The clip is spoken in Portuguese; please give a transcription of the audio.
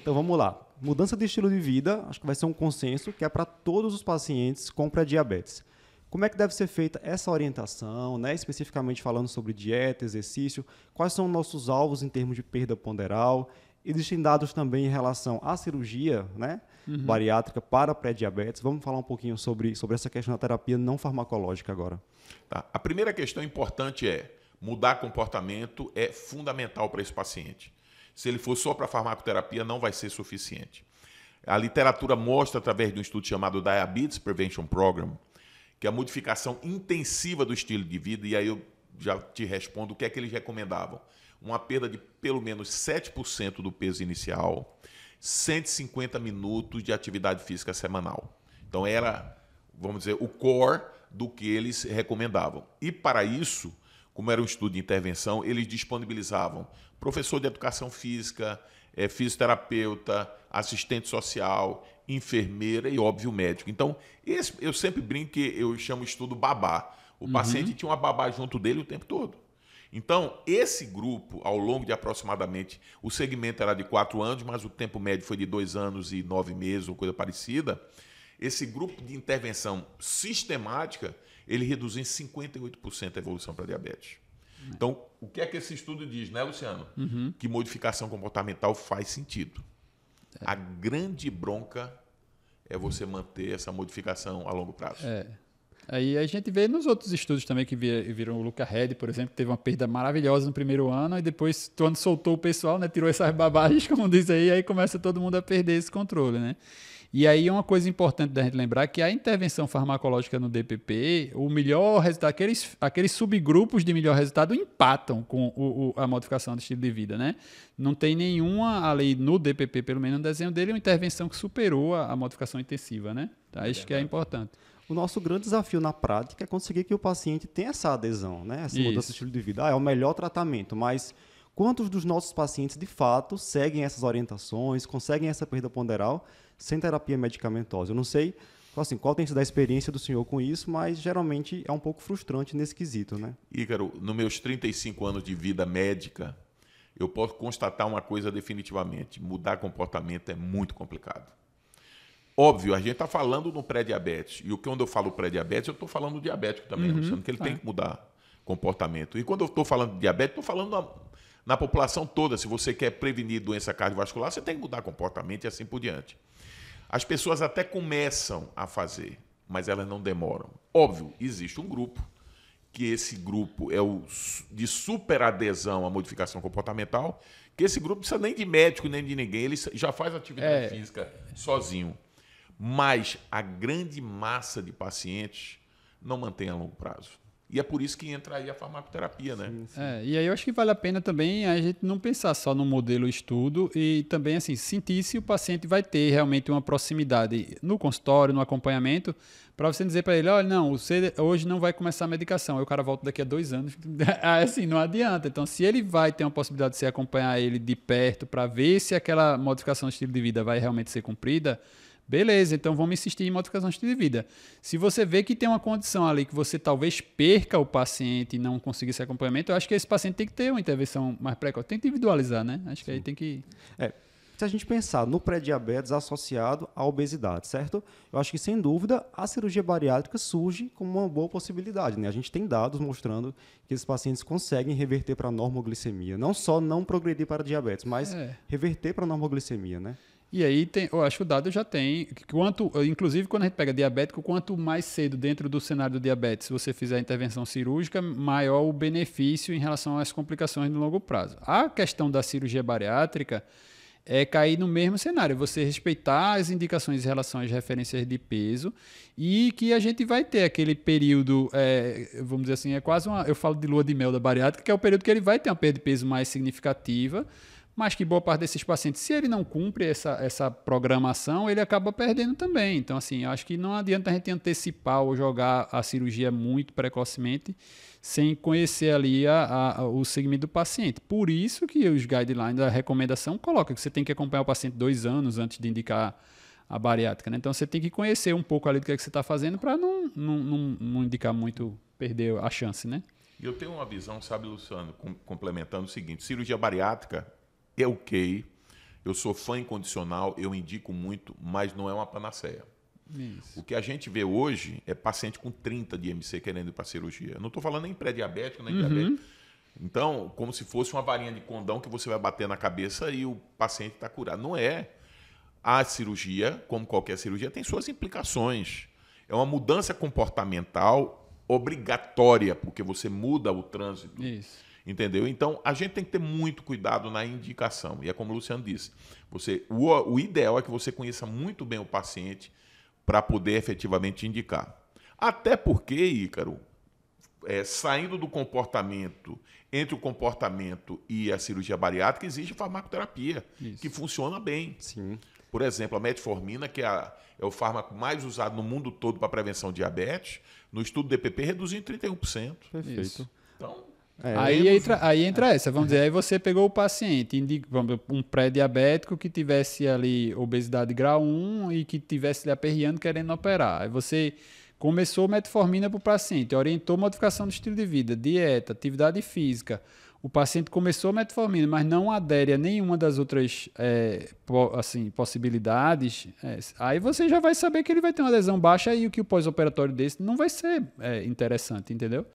Então vamos lá. Mudança de estilo de vida, acho que vai ser um consenso que é para todos os pacientes com pré-diabetes. Como é que deve ser feita essa orientação, né? especificamente falando sobre dieta, exercício? Quais são nossos alvos em termos de perda ponderal? Existem dados também em relação à cirurgia né? Uhum. bariátrica para pré-diabetes. Vamos falar um pouquinho sobre, sobre essa questão da terapia não farmacológica agora. Tá. A primeira questão importante é mudar comportamento é fundamental para esse paciente. Se ele for só para farmacoterapia, não vai ser suficiente. A literatura mostra, através de um estudo chamado Diabetes Prevention Program, que a modificação intensiva do estilo de vida, e aí eu já te respondo o que é que eles recomendavam. Uma perda de pelo menos 7% do peso inicial, 150 minutos de atividade física semanal. Então era, vamos dizer, o core do que eles recomendavam. E para isso, como era um estudo de intervenção, eles disponibilizavam professor de educação física, é, fisioterapeuta, assistente social, enfermeira e, óbvio, médico. Então, esse, eu sempre brinco que eu chamo estudo babá. O uhum. paciente tinha uma babá junto dele o tempo todo. Então, esse grupo, ao longo de aproximadamente, o segmento era de quatro anos, mas o tempo médio foi de dois anos e nove meses, ou coisa parecida. Esse grupo de intervenção sistemática, ele reduziu em 58% a evolução para diabetes. Então, o que é que esse estudo diz, né, Luciano? Uhum. Que modificação comportamental faz sentido. É. A grande bronca é você manter essa modificação a longo prazo. É. Aí a gente vê nos outros estudos também que viram o Luca Red, por exemplo, que teve uma perda maravilhosa no primeiro ano e depois, quando soltou o pessoal, né, tirou essas babagens, como diz aí, aí começa todo mundo a perder esse controle, né? E aí uma coisa importante da gente lembrar é que a intervenção farmacológica no DPP, o melhor resultado, aqueles, aqueles subgrupos de melhor resultado empatam com o, o, a modificação do estilo de vida, né? Não tem nenhuma, ali no DPP, pelo menos no desenho dele, uma intervenção que superou a, a modificação intensiva, né? Tá? Isso que é importante. O nosso grande desafio na prática é conseguir que o paciente tenha essa adesão, né? Essa mudança de estilo de vida. Ah, é o melhor tratamento, mas quantos dos nossos pacientes de fato seguem essas orientações, conseguem essa perda ponderal sem terapia medicamentosa. Eu não sei assim, qual tem sido a experiência do senhor com isso, mas geralmente é um pouco frustrante nesse quesito, né? Ícaro, nos meus 35 anos de vida médica, eu posso constatar uma coisa definitivamente: mudar comportamento é muito complicado. Óbvio, a gente está falando no pré-diabetes. E o que quando eu falo pré-diabetes, eu estou falando do diabético também, uhum, que ele tem que mudar comportamento. E quando eu estou falando de diabetes, estou falando na, na população toda. Se você quer prevenir doença cardiovascular, você tem que mudar comportamento e assim por diante. As pessoas até começam a fazer, mas elas não demoram. Óbvio, existe um grupo, que esse grupo é o de superadesão à modificação comportamental, que esse grupo não precisa nem de médico, nem de ninguém, ele já faz atividade é. física sozinho. Mas a grande massa de pacientes não mantém a longo prazo. E é por isso que entra aí a farmacoterapia, né? Sim, sim. É, e aí eu acho que vale a pena também a gente não pensar só no modelo estudo e também assim sentir se o paciente vai ter realmente uma proximidade no consultório, no acompanhamento, para você dizer para ele, olha, não, você hoje não vai começar a medicação, aí o cara volta daqui a dois anos, assim, não adianta. Então, se ele vai ter uma possibilidade de você acompanhar ele de perto para ver se aquela modificação do estilo de vida vai realmente ser cumprida, Beleza, então vamos insistir em modificação de estilo de vida. Se você vê que tem uma condição ali que você talvez perca o paciente e não consiga esse acompanhamento, eu acho que esse paciente tem que ter uma intervenção mais precoce. Tem que individualizar, né? Acho que Sim. aí tem que. É, se a gente pensar no pré-diabetes associado à obesidade, certo? Eu acho que, sem dúvida, a cirurgia bariátrica surge como uma boa possibilidade. Né? A gente tem dados mostrando que esses pacientes conseguem reverter para a normoglicemia. Não só não progredir para diabetes, mas é. reverter para a normoglicemia, né? E aí tem, eu acho que o dado já tem, quanto, inclusive quando a gente pega diabético, quanto mais cedo dentro do cenário do diabetes você fizer a intervenção cirúrgica, maior o benefício em relação às complicações no longo prazo. A questão da cirurgia bariátrica é cair no mesmo cenário, você respeitar as indicações em relação às referências de peso e que a gente vai ter aquele período, é, vamos dizer assim, é quase uma, eu falo de lua de mel da bariátrica, que é o período que ele vai ter uma perda de peso mais significativa, mas que boa parte desses pacientes, se ele não cumpre essa, essa programação, ele acaba perdendo também. Então, assim, acho que não adianta a gente antecipar ou jogar a cirurgia muito precocemente sem conhecer ali a, a, o segmento do paciente. Por isso que os guidelines, a recomendação coloca que você tem que acompanhar o paciente dois anos antes de indicar a bariátrica. Né? Então, você tem que conhecer um pouco ali do que, é que você está fazendo para não, não, não, não indicar muito, perder a chance, né? E eu tenho uma visão, sabe, Luciano, com, complementando o seguinte: cirurgia bariátrica é ok, Eu sou fã incondicional, eu indico muito, mas não é uma panaceia. Isso. O que a gente vê hoje é paciente com 30 de IMC querendo ir para cirurgia. Eu não estou falando nem pré-diabético, nem uhum. diabético. Então, como se fosse uma varinha de condão que você vai bater na cabeça e o paciente está curado. Não é. A cirurgia, como qualquer cirurgia, tem suas implicações. É uma mudança comportamental obrigatória, porque você muda o trânsito. Isso. Entendeu? Então, a gente tem que ter muito cuidado na indicação. E é como o Luciano disse: você, o, o ideal é que você conheça muito bem o paciente para poder efetivamente indicar. Até porque, Ícaro, é, saindo do comportamento, entre o comportamento e a cirurgia bariátrica, existe farmacoterapia, Isso. que funciona bem. Sim. Por exemplo, a metformina, que é, a, é o fármaco mais usado no mundo todo para prevenção de diabetes, no estudo do DPP reduziu em 31%. Perfeito. Isso. Então, é, aí, entra, aí entra essa, vamos dizer, aí você pegou o paciente, um pré-diabético que tivesse ali obesidade grau 1 e que tivesse lhe aperreando querendo operar. Aí você começou metformina para o paciente, orientou modificação do estilo de vida, dieta, atividade física. O paciente começou metformina, mas não adere a nenhuma das outras é, assim, possibilidades. É, aí você já vai saber que ele vai ter uma lesão baixa e o que o pós-operatório desse não vai ser é, interessante, entendeu?